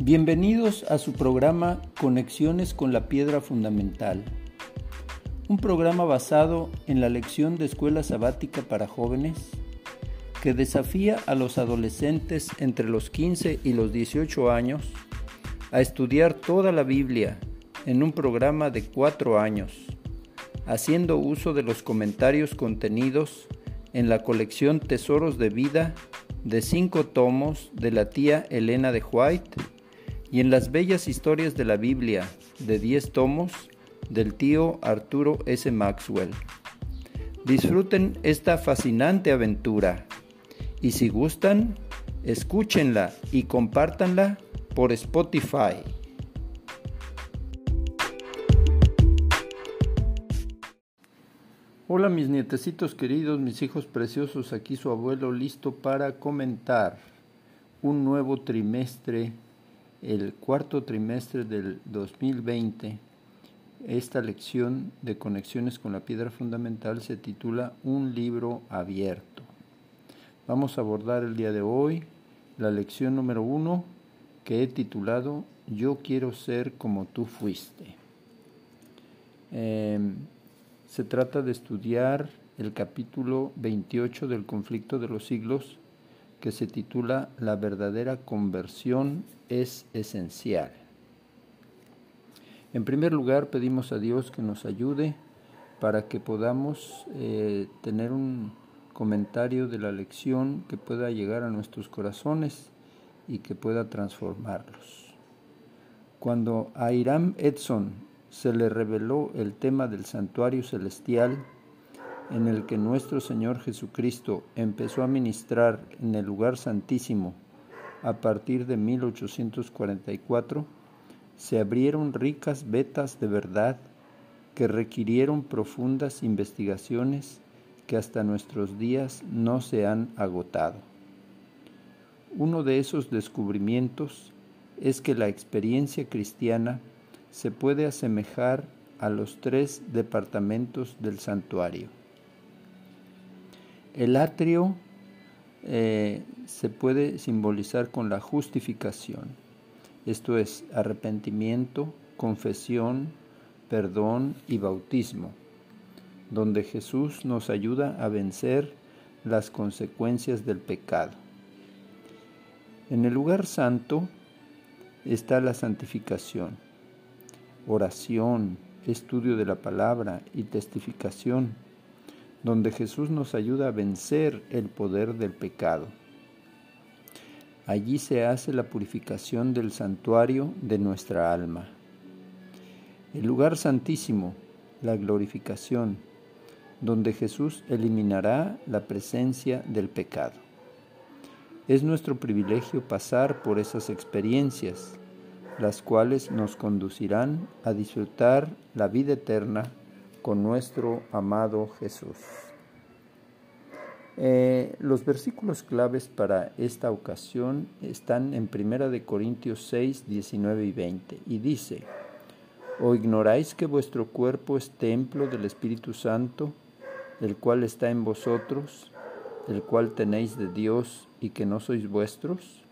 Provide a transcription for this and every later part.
Bienvenidos a su programa Conexiones con la Piedra Fundamental, un programa basado en la lección de escuela sabática para jóvenes que desafía a los adolescentes entre los 15 y los 18 años a estudiar toda la Biblia en un programa de cuatro años, haciendo uso de los comentarios contenidos en la colección Tesoros de Vida de cinco tomos de la tía Elena de White y en las bellas historias de la Biblia de diez tomos del tío Arturo S. Maxwell. Disfruten esta fascinante aventura y si gustan, escúchenla y compártanla por Spotify. Hola mis nietecitos queridos, mis hijos preciosos, aquí su abuelo listo para comentar un nuevo trimestre, el cuarto trimestre del 2020. Esta lección de conexiones con la piedra fundamental se titula Un libro abierto. Vamos a abordar el día de hoy la lección número uno que he titulado Yo quiero ser como tú fuiste. Eh, se trata de estudiar el capítulo 28 del conflicto de los siglos que se titula La verdadera conversión es esencial. En primer lugar, pedimos a Dios que nos ayude para que podamos eh, tener un comentario de la lección que pueda llegar a nuestros corazones y que pueda transformarlos. Cuando a Hiram Edson se le reveló el tema del santuario celestial en el que nuestro Señor Jesucristo empezó a ministrar en el lugar santísimo a partir de 1844, se abrieron ricas vetas de verdad que requirieron profundas investigaciones que hasta nuestros días no se han agotado. Uno de esos descubrimientos es que la experiencia cristiana se puede asemejar a los tres departamentos del santuario. El atrio eh, se puede simbolizar con la justificación, esto es arrepentimiento, confesión, perdón y bautismo, donde Jesús nos ayuda a vencer las consecuencias del pecado. En el lugar santo está la santificación oración, estudio de la palabra y testificación, donde Jesús nos ayuda a vencer el poder del pecado. Allí se hace la purificación del santuario de nuestra alma. El lugar santísimo, la glorificación, donde Jesús eliminará la presencia del pecado. Es nuestro privilegio pasar por esas experiencias las cuales nos conducirán a disfrutar la vida eterna con nuestro amado Jesús. Eh, los versículos claves para esta ocasión están en 1 de Corintios 6, 19 y 20 y dice, ¿O ignoráis que vuestro cuerpo es templo del Espíritu Santo, el cual está en vosotros, el cual tenéis de Dios y que no sois vuestros?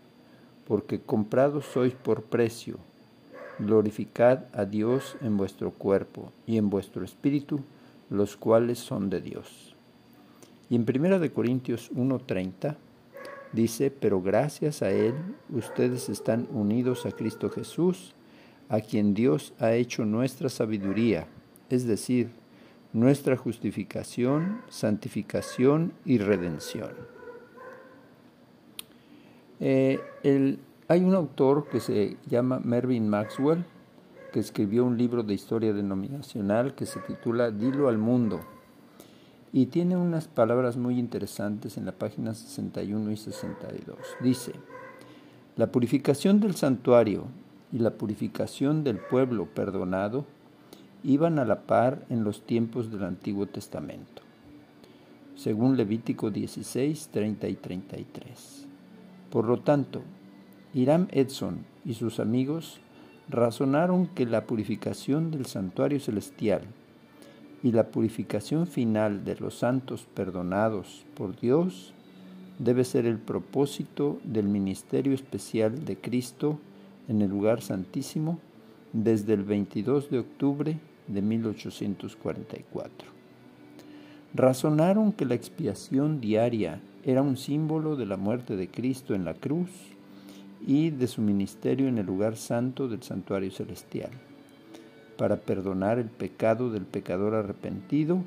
porque comprados sois por precio. Glorificad a Dios en vuestro cuerpo y en vuestro espíritu, los cuales son de Dios. Y en 1 de Corintios 1:30 dice, pero gracias a Él ustedes están unidos a Cristo Jesús, a quien Dios ha hecho nuestra sabiduría, es decir, nuestra justificación, santificación y redención. Eh, hay un autor que se llama Mervyn Maxwell, que escribió un libro de historia denominacional que se titula Dilo al mundo. Y tiene unas palabras muy interesantes en la página 61 y 62. Dice, la purificación del santuario y la purificación del pueblo perdonado iban a la par en los tiempos del Antiguo Testamento, según Levítico 16, 30 y 33. Por lo tanto, Hiram Edson y sus amigos razonaron que la purificación del santuario celestial y la purificación final de los santos perdonados por Dios debe ser el propósito del ministerio especial de Cristo en el lugar santísimo desde el 22 de octubre de 1844. Razonaron que la expiación diaria era un símbolo de la muerte de Cristo en la cruz y de su ministerio en el lugar santo del santuario celestial, para perdonar el pecado del pecador arrepentido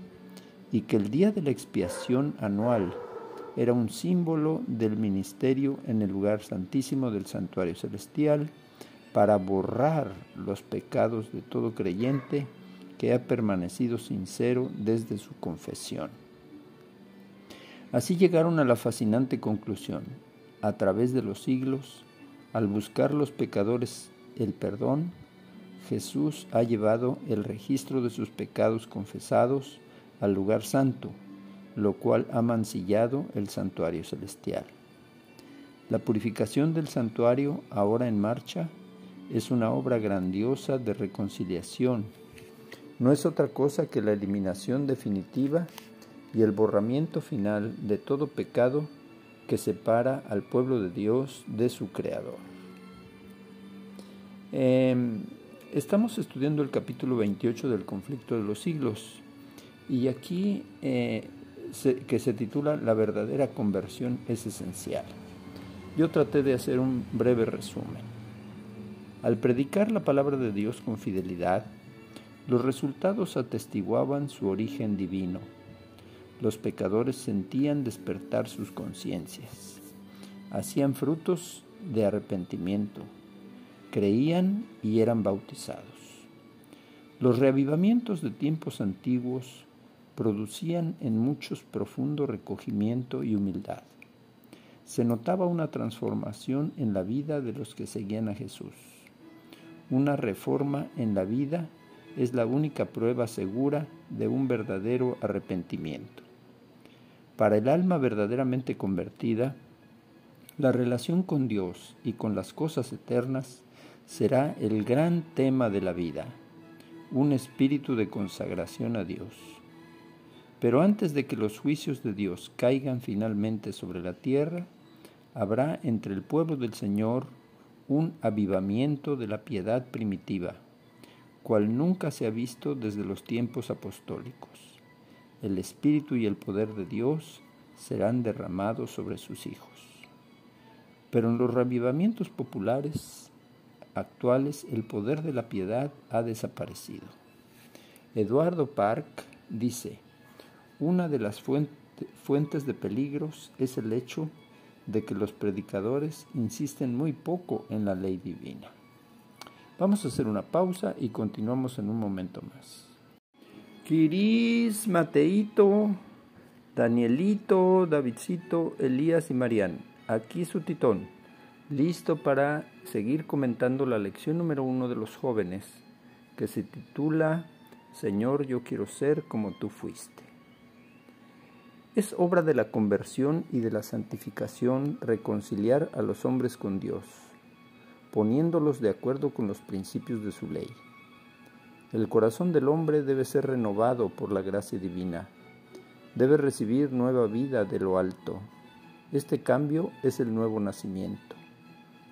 y que el día de la expiación anual era un símbolo del ministerio en el lugar santísimo del santuario celestial para borrar los pecados de todo creyente que ha permanecido sincero desde su confesión. Así llegaron a la fascinante conclusión, a través de los siglos, al buscar los pecadores el perdón, Jesús ha llevado el registro de sus pecados confesados al lugar santo, lo cual ha mancillado el santuario celestial. La purificación del santuario, ahora en marcha, es una obra grandiosa de reconciliación. No es otra cosa que la eliminación definitiva y el borramiento final de todo pecado que separa al pueblo de Dios de su Creador. Em, estamos estudiando el capítulo 28 del conflicto de los siglos y aquí eh, que se titula La verdadera conversión es esencial. Yo traté de hacer un breve resumen. Al predicar la palabra de Dios con fidelidad, los resultados atestiguaban su origen divino. Los pecadores sentían despertar sus conciencias. Hacían frutos de arrepentimiento. Creían y eran bautizados. Los reavivamientos de tiempos antiguos producían en muchos profundo recogimiento y humildad. Se notaba una transformación en la vida de los que seguían a Jesús. Una reforma en la vida es la única prueba segura de un verdadero arrepentimiento. Para el alma verdaderamente convertida, la relación con Dios y con las cosas eternas será el gran tema de la vida, un espíritu de consagración a Dios. Pero antes de que los juicios de Dios caigan finalmente sobre la tierra, habrá entre el pueblo del Señor un avivamiento de la piedad primitiva, cual nunca se ha visto desde los tiempos apostólicos. El Espíritu y el poder de Dios serán derramados sobre sus hijos. Pero en los revivamientos populares actuales el poder de la piedad ha desaparecido. Eduardo Park dice, una de las fuentes de peligros es el hecho de que los predicadores insisten muy poco en la ley divina. Vamos a hacer una pausa y continuamos en un momento más. Kiris, Mateito, Danielito, Davidcito, Elías y Marian. Aquí su titón, listo para seguir comentando la lección número uno de los jóvenes, que se titula Señor, yo quiero ser como tú fuiste. Es obra de la conversión y de la santificación reconciliar a los hombres con Dios, poniéndolos de acuerdo con los principios de su ley. El corazón del hombre debe ser renovado por la gracia divina, debe recibir nueva vida de lo alto. Este cambio es el nuevo nacimiento,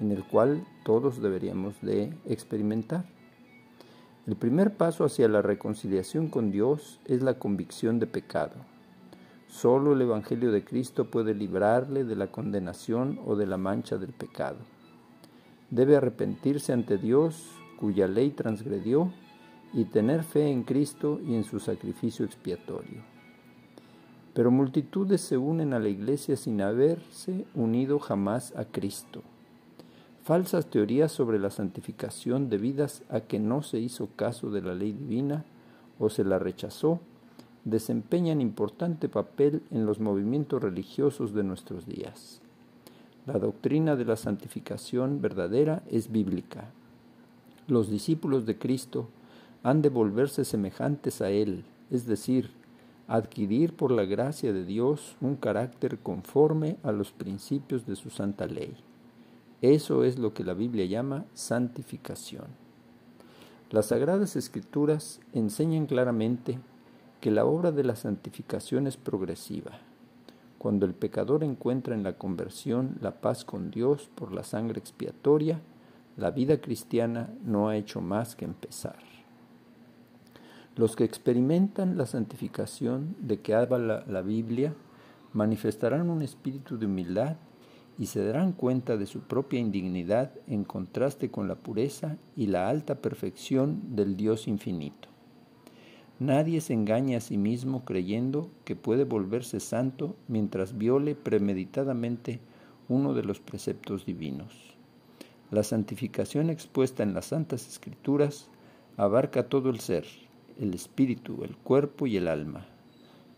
en el cual todos deberíamos de experimentar. El primer paso hacia la reconciliación con Dios es la convicción de pecado. Solo el Evangelio de Cristo puede librarle de la condenación o de la mancha del pecado. Debe arrepentirse ante Dios, cuya ley transgredió, y tener fe en Cristo y en su sacrificio expiatorio. Pero multitudes se unen a la Iglesia sin haberse unido jamás a Cristo. Falsas teorías sobre la santificación debidas a que no se hizo caso de la ley divina o se la rechazó desempeñan importante papel en los movimientos religiosos de nuestros días. La doctrina de la santificación verdadera es bíblica. Los discípulos de Cristo han de volverse semejantes a Él, es decir, adquirir por la gracia de Dios un carácter conforme a los principios de su santa ley. Eso es lo que la Biblia llama santificación. Las sagradas escrituras enseñan claramente que la obra de la santificación es progresiva. Cuando el pecador encuentra en la conversión la paz con Dios por la sangre expiatoria, La vida cristiana no ha hecho más que empezar. Los que experimentan la santificación de que habla la, Biblia manifestarán un espíritu de humildad y se darán cuenta de su propia indignidad en contraste con la pureza y la alta perfección del Dios infinito. Nadie se engaña a sí mismo creyendo que puede volverse santo mientras viole premeditadamente uno de los preceptos divinos. La santificación expuesta en las Santas Escrituras abarca todo el ser, el espíritu, el cuerpo y el alma.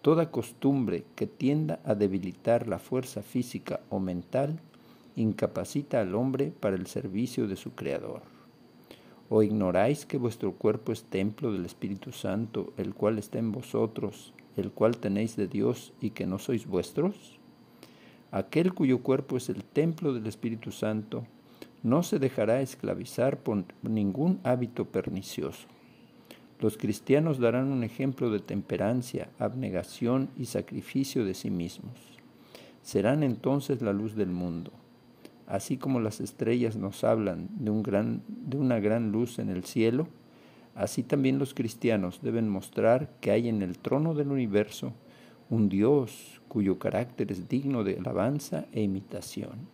Toda costumbre que tienda a debilitar la fuerza física o mental incapacita al hombre para el servicio de su Creador. ¿O ignoráis que vuestro cuerpo es templo del Espíritu Santo, el cual está en vosotros, el cual tenéis de Dios y que no sois vuestros? Aquel cuyo cuerpo es el templo del Espíritu Santo no se dejará esclavizar por ningún hábito pernicioso. Los cristianos darán un ejemplo de temperancia, abnegación y sacrificio de sí mismos. Serán entonces la luz del mundo. Así como las estrellas nos hablan de, un gran, de una gran luz en el cielo, así también los cristianos deben mostrar que hay en el trono del universo un Dios cuyo carácter es digno de alabanza e imitación.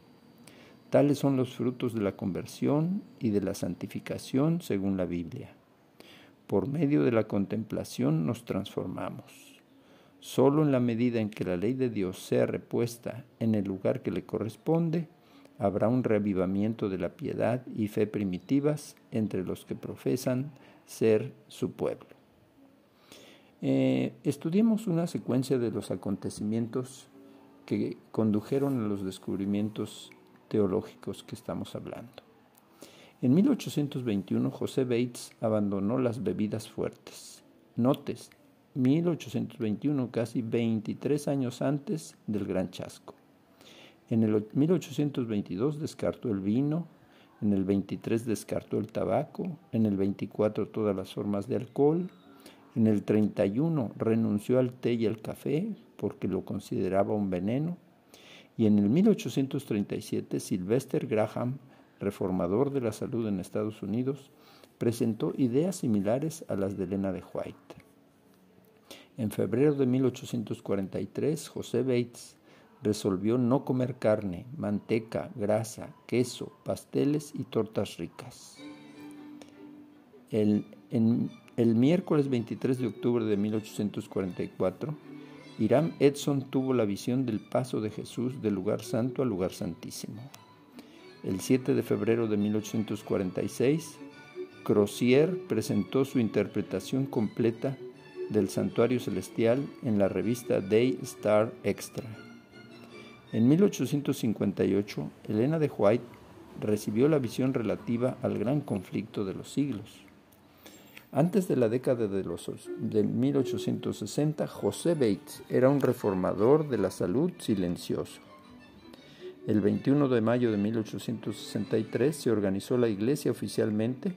Tales son los frutos de la conversión y de la santificación según la Biblia. Por medio de la contemplación nos transformamos. Solo en la medida en que la ley de Dios sea repuesta en el lugar que le corresponde, habrá un reavivamiento de la piedad y fe primitivas entre los que profesan ser su pueblo. Eh, estudiemos una secuencia de los acontecimientos que condujeron a los descubrimientos teológicos que estamos hablando. En 1821 José Bates abandonó las bebidas fuertes. Notes, 1821, casi 23 años antes del Gran Chasco. En el 1822 descartó el vino, en el 23 descartó el tabaco, en el 24 todas las formas de alcohol, en el 31 renunció al té y al café porque lo consideraba un veneno, y en el 1837 Sylvester Graham, reformador de la salud en Estados Unidos, presentó ideas similares a las de Elena de White. En febrero de 1843, José Bates resolvió no comer carne, manteca, grasa, queso, pasteles y tortas ricas. El, el miércoles 23 de octubre de 1844, Hiram Edson tuvo la visión del paso de Jesús del lugar santo al lugar santísimo. El 7 de febrero de 1846, Crozier presentó su interpretación completa del santuario celestial en la revista Day Star Extra. En 1858, Elena de White recibió la visión relativa al gran conflicto de los siglos. Antes de la década de, los, de 1860, José Bates era un reformador de la salud silencioso. El 21 de mayo de 1863 se organizó la iglesia oficialmente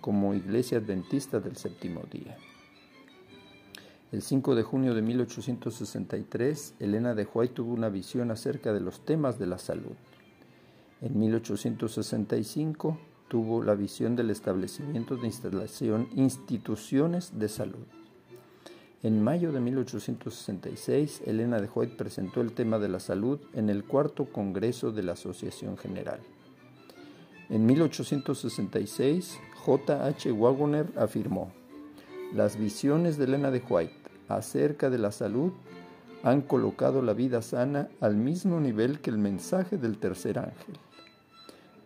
como Iglesia Adventista del Séptimo Día. El 5 de junio de 1863, Elena de White tuvo una visión acerca de los temas de la salud. En 1865 tuvo la visión del establecimiento de instalación instituciones de salud. En mayo de 1866, Elena de White presentó el tema de la salud en el cuarto Congreso de la Asociación General. En 1866, J. H. Wagoner afirmó, las visiones de Elena de White acerca de la salud han colocado la vida sana al mismo nivel que el mensaje del tercer ángel.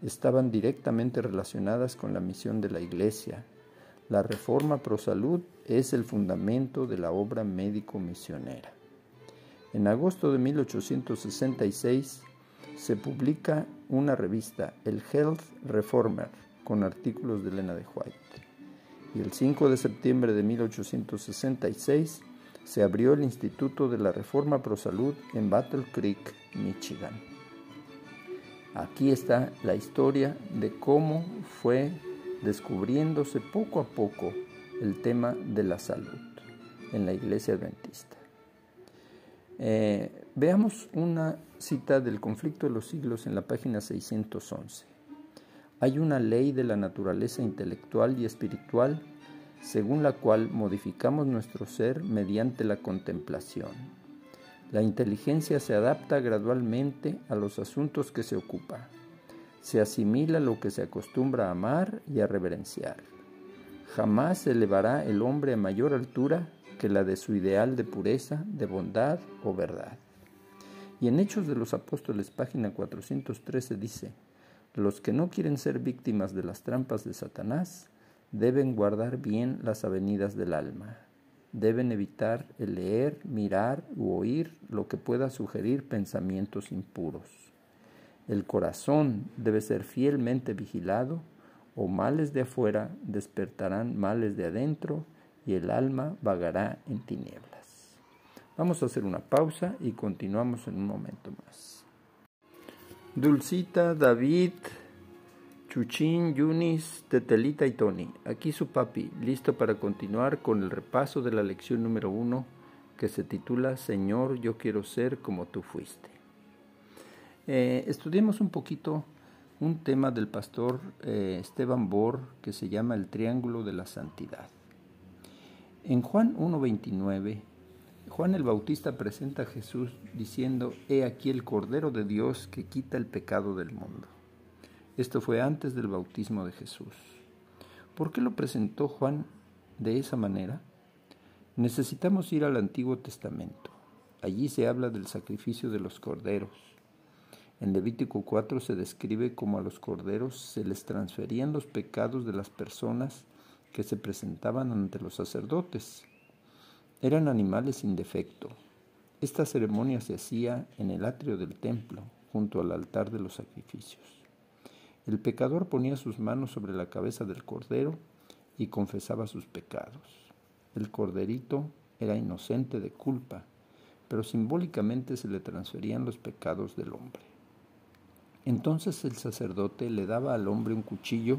Estaban directamente relacionadas con la misión de la Iglesia. La reforma pro salud es el fundamento de la obra médico-misionera. En agosto de 1866 se publica una revista, el Health Reformer, con artículos de Elena de White y el 5 de septiembre de 1866 se abrió el Instituto de la Reforma Pro Salud en Battle Creek, Michigan. Aquí está la historia de cómo fue descubriéndose poco a poco el tema de la salud en la iglesia adventista. Eh, veamos una cita del conflicto de los siglos en la página 611. Hay una ley de la naturaleza intelectual y espiritual según la cual modificamos nuestro ser mediante la contemplación. La inteligencia se adapta gradualmente a los asuntos que se ocupa. Se asimila lo que se acostumbra a amar y a reverenciar. Jamás se elevará el hombre a mayor altura que la de su ideal de pureza, de bondad o verdad. Y en Hechos de los Apóstoles, página 413, dice, los que no quieren ser víctimas de las trampas de Satanás, deben guardar bien las avenidas del alma. Deben evitar el leer, mirar u oír lo que pueda sugerir pensamientos impuros. El corazón debe ser fielmente vigilado o males de afuera despertarán males de adentro y el alma vagará en tinieblas. Vamos a hacer una pausa y continuamos en un momento más. Dulcita, David, Chuchín, Yunis, Tetelita y Tony. Aquí su papi, listo para continuar con el repaso de la lección número uno que se titula Señor, yo quiero ser como tú fuiste. Eh, estudiemos un poquito un tema del pastor eh, Esteban Bor que se llama el Triángulo de la Santidad. En Juan 1.29, Juan el Bautista presenta a Jesús diciendo, He aquí el Cordero de Dios que quita el pecado del mundo. Esto fue antes del bautismo de Jesús. ¿Por qué lo presentó Juan de esa manera? Necesitamos ir al Antiguo Testamento. Allí se habla del sacrificio de los corderos. En Levítico 4 se describe cómo a los corderos se les transferían los pecados de las personas que se presentaban ante los sacerdotes. Eran animales sin defecto. Esta ceremonia se hacía en el atrio del templo, junto al altar de los sacrificios. El pecador ponía sus manos sobre la cabeza del cordero y confesaba sus pecados. El corderito era inocente de culpa, pero simbólicamente se le transferían los pecados del hombre. Entonces el sacerdote le daba al hombre un cuchillo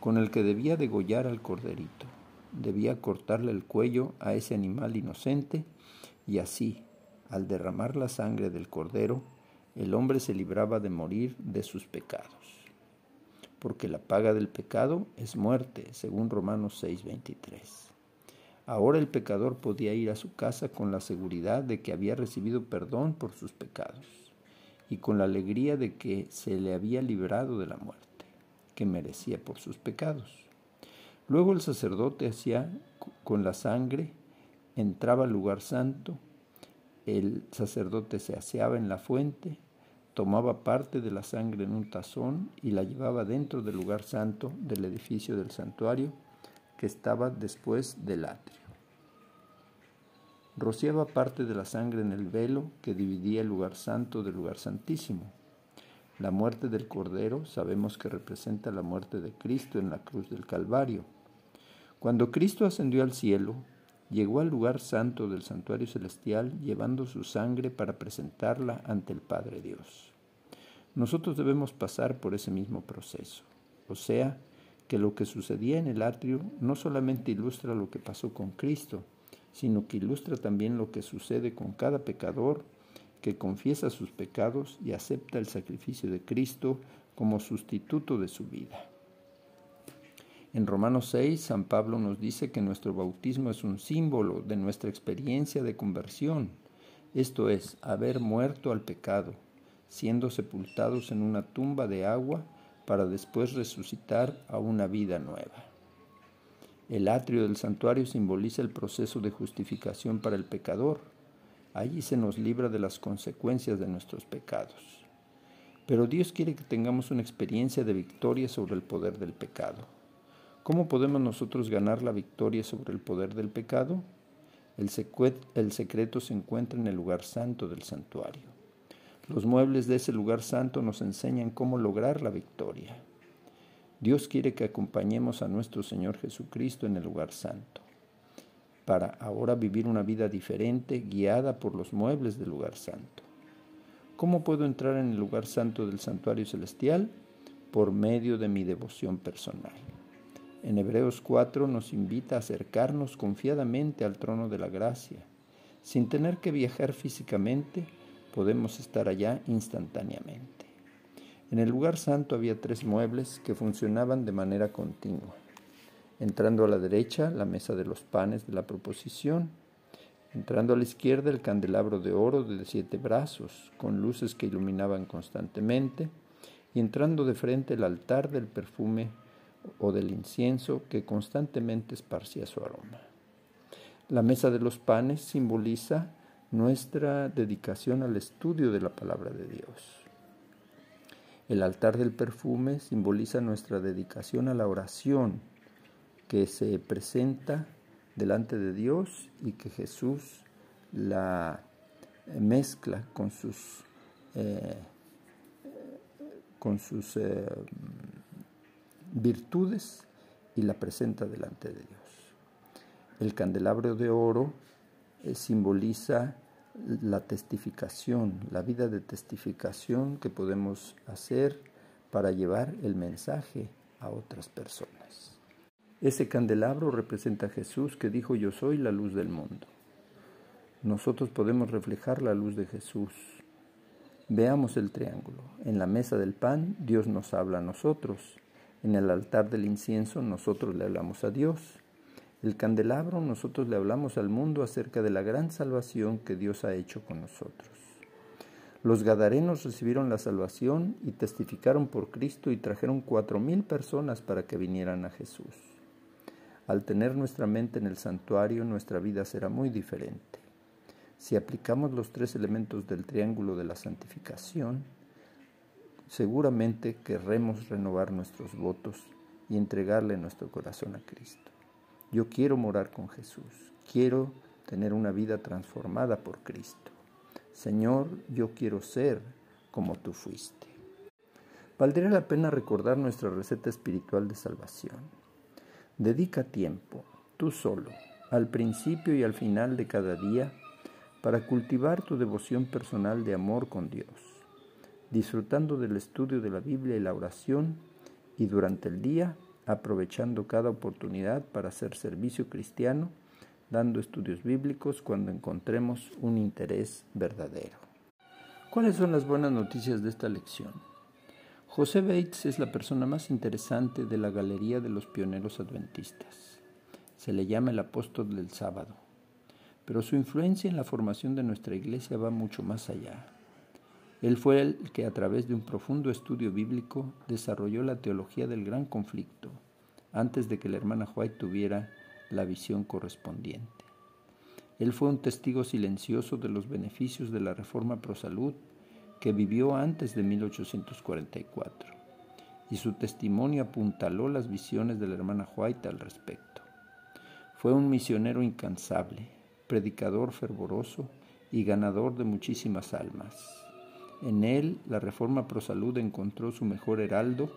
con el que debía degollar al corderito. Debía cortarle el cuello a ese animal inocente y así, al derramar la sangre del cordero, el hombre se libraba de morir de sus pecados porque la paga del pecado es muerte, según Romanos 6:23. Ahora el pecador podía ir a su casa con la seguridad de que había recibido perdón por sus pecados y con la alegría de que se le había librado de la muerte, que merecía por sus pecados. Luego el sacerdote hacía con la sangre, entraba al lugar santo, el sacerdote se aseaba en la fuente, tomaba parte de la sangre en un tazón y la llevaba dentro del lugar santo del edificio del santuario que estaba después del atrio. Rociaba parte de la sangre en el velo que dividía el lugar santo del lugar santísimo. La muerte del Cordero sabemos que representa la muerte de Cristo en la cruz del Calvario. Cuando Cristo ascendió al cielo, llegó al lugar santo del santuario celestial llevando su sangre para presentarla ante el Padre Dios. Nosotros debemos pasar por ese mismo proceso, o sea, que lo que sucedía en el atrio no solamente ilustra lo que pasó con Cristo, sino que ilustra también lo que sucede con cada pecador que confiesa sus pecados y acepta el sacrificio de Cristo como sustituto de su vida. En Romanos 6, San Pablo nos dice que nuestro bautismo es un símbolo de nuestra experiencia de conversión, esto es, haber muerto al pecado, siendo sepultados en una tumba de agua para después resucitar a una vida nueva. El atrio del santuario simboliza el proceso de justificación para el pecador. Allí se nos libra de las consecuencias de nuestros pecados. Pero Dios quiere que tengamos una experiencia de victoria sobre el poder del pecado. ¿Cómo podemos nosotros ganar la victoria sobre el poder del pecado? El, secreto se encuentra en el lugar santo del santuario. Los muebles de ese lugar santo nos enseñan cómo lograr la victoria. Dios quiere que acompañemos a nuestro Señor Jesucristo en el lugar santo, para ahora vivir una vida diferente guiada por los muebles del lugar santo. ¿Cómo puedo entrar en el lugar santo del santuario celestial? Por medio de mi devoción personal. En Hebreos 4 nos invita a acercarnos confiadamente al trono de la gracia. Sin tener que viajar físicamente, podemos estar allá instantáneamente. En el lugar santo había tres muebles que funcionaban de manera continua. Entrando a la derecha, la mesa de los panes de la proposición. Entrando a la izquierda, el candelabro de oro de siete brazos, con luces que iluminaban constantemente. Y entrando de frente, el altar del perfume o del incienso que constantemente esparcía su aroma. La mesa de los panes simboliza nuestra dedicación al estudio de la palabra de Dios. El altar del perfume simboliza nuestra dedicación a la oración que se presenta delante de Dios y que Jesús la mezcla con sus, eh, con sus eh, virtudes y la presenta delante de Dios. El candelabro de oro eh, simboliza la testificación, la vida de testificación que podemos hacer para llevar el mensaje a otras personas. Ese candelabro representa a Jesús que dijo yo soy la luz del mundo. Nosotros podemos reflejar la luz de Jesús. Veamos el triángulo. En la mesa del pan Dios nos habla a nosotros. En el altar del incienso nosotros le hablamos a Dios. El candelabro nosotros le hablamos al mundo acerca de la gran salvación que Dios ha hecho con nosotros. Los gadarenos recibieron la salvación y testificaron por Cristo y trajeron cuatro mil personas para que vinieran a Jesús. Al tener nuestra mente en el santuario, nuestra vida será muy diferente. Si aplicamos los tres elementos del triángulo de la santificación, seguramente querremos renovar nuestros votos y entregarle nuestro corazón a Cristo. Yo quiero morar con Jesús, quiero tener una vida transformada por Cristo. Señor, yo quiero ser como tú fuiste. Valdría la pena recordar nuestra receta espiritual de salvación. Dedica tiempo, tú solo, al principio y al final de cada día, para cultivar tu devoción personal de amor con Dios, disfrutando del estudio de la Biblia y la oración, y durante el día aprovechando cada oportunidad para hacer servicio cristiano, dando estudios bíblicos cuando encontremos un interés verdadero. ¿Cuáles son las buenas noticias de esta lección? José Bates es la persona más interesante de la galería de los pioneros adventistas. Se le llama el apóstol del sábado, pero su influencia en la formación de nuestra iglesia va mucho más allá. Él fue el que a través de un profundo estudio bíblico desarrolló la teología del gran conflicto, antes de que la hermana White tuviera la visión correspondiente. Él fue un testigo silencioso de los beneficios de la reforma pro salud que vivió antes de 1844, y su testimonio apuntaló las visiones de la hermana White al respecto. Fue un misionero incansable, predicador fervoroso y ganador de muchísimas almas. En él, la reforma pro salud encontró su mejor heraldo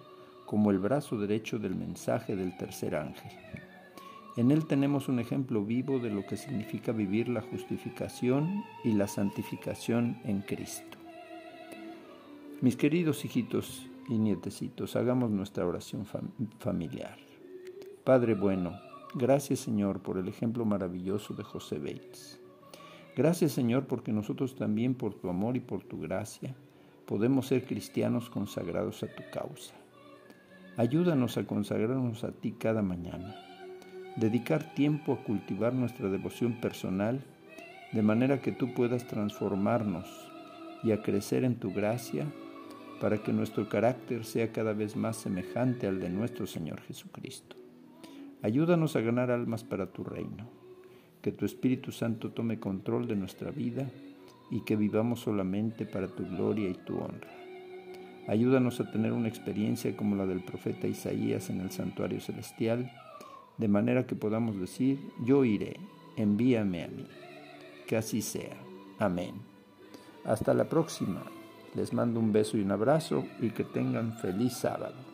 como el brazo derecho del mensaje del tercer ángel. En él tenemos un ejemplo vivo de lo que significa vivir la justificación y la santificación en Cristo. Mis queridos hijitos y nietecitos, hagamos nuestra oración familiar. Padre bueno, gracias Señor por el ejemplo maravilloso de José Bates. Gracias Señor porque nosotros también por tu amor y por tu gracia podemos ser cristianos consagrados a tu causa. Ayúdanos a consagrarnos a ti cada mañana, dedicar tiempo a cultivar nuestra devoción personal de manera que tú puedas transformarnos y a crecer en tu gracia para que nuestro carácter sea cada vez más semejante al de nuestro Señor Jesucristo. Ayúdanos a ganar almas para tu reino que tu Espíritu Santo tome control de nuestra vida y que vivamos solamente para tu gloria y tu honra. Ayúdanos a tener una experiencia como la del profeta Isaías en el santuario celestial, de manera que podamos decir, yo iré, envíame a mí. Que así sea. Amén. Hasta la próxima. Les mando un beso y un abrazo y que tengan feliz sábado.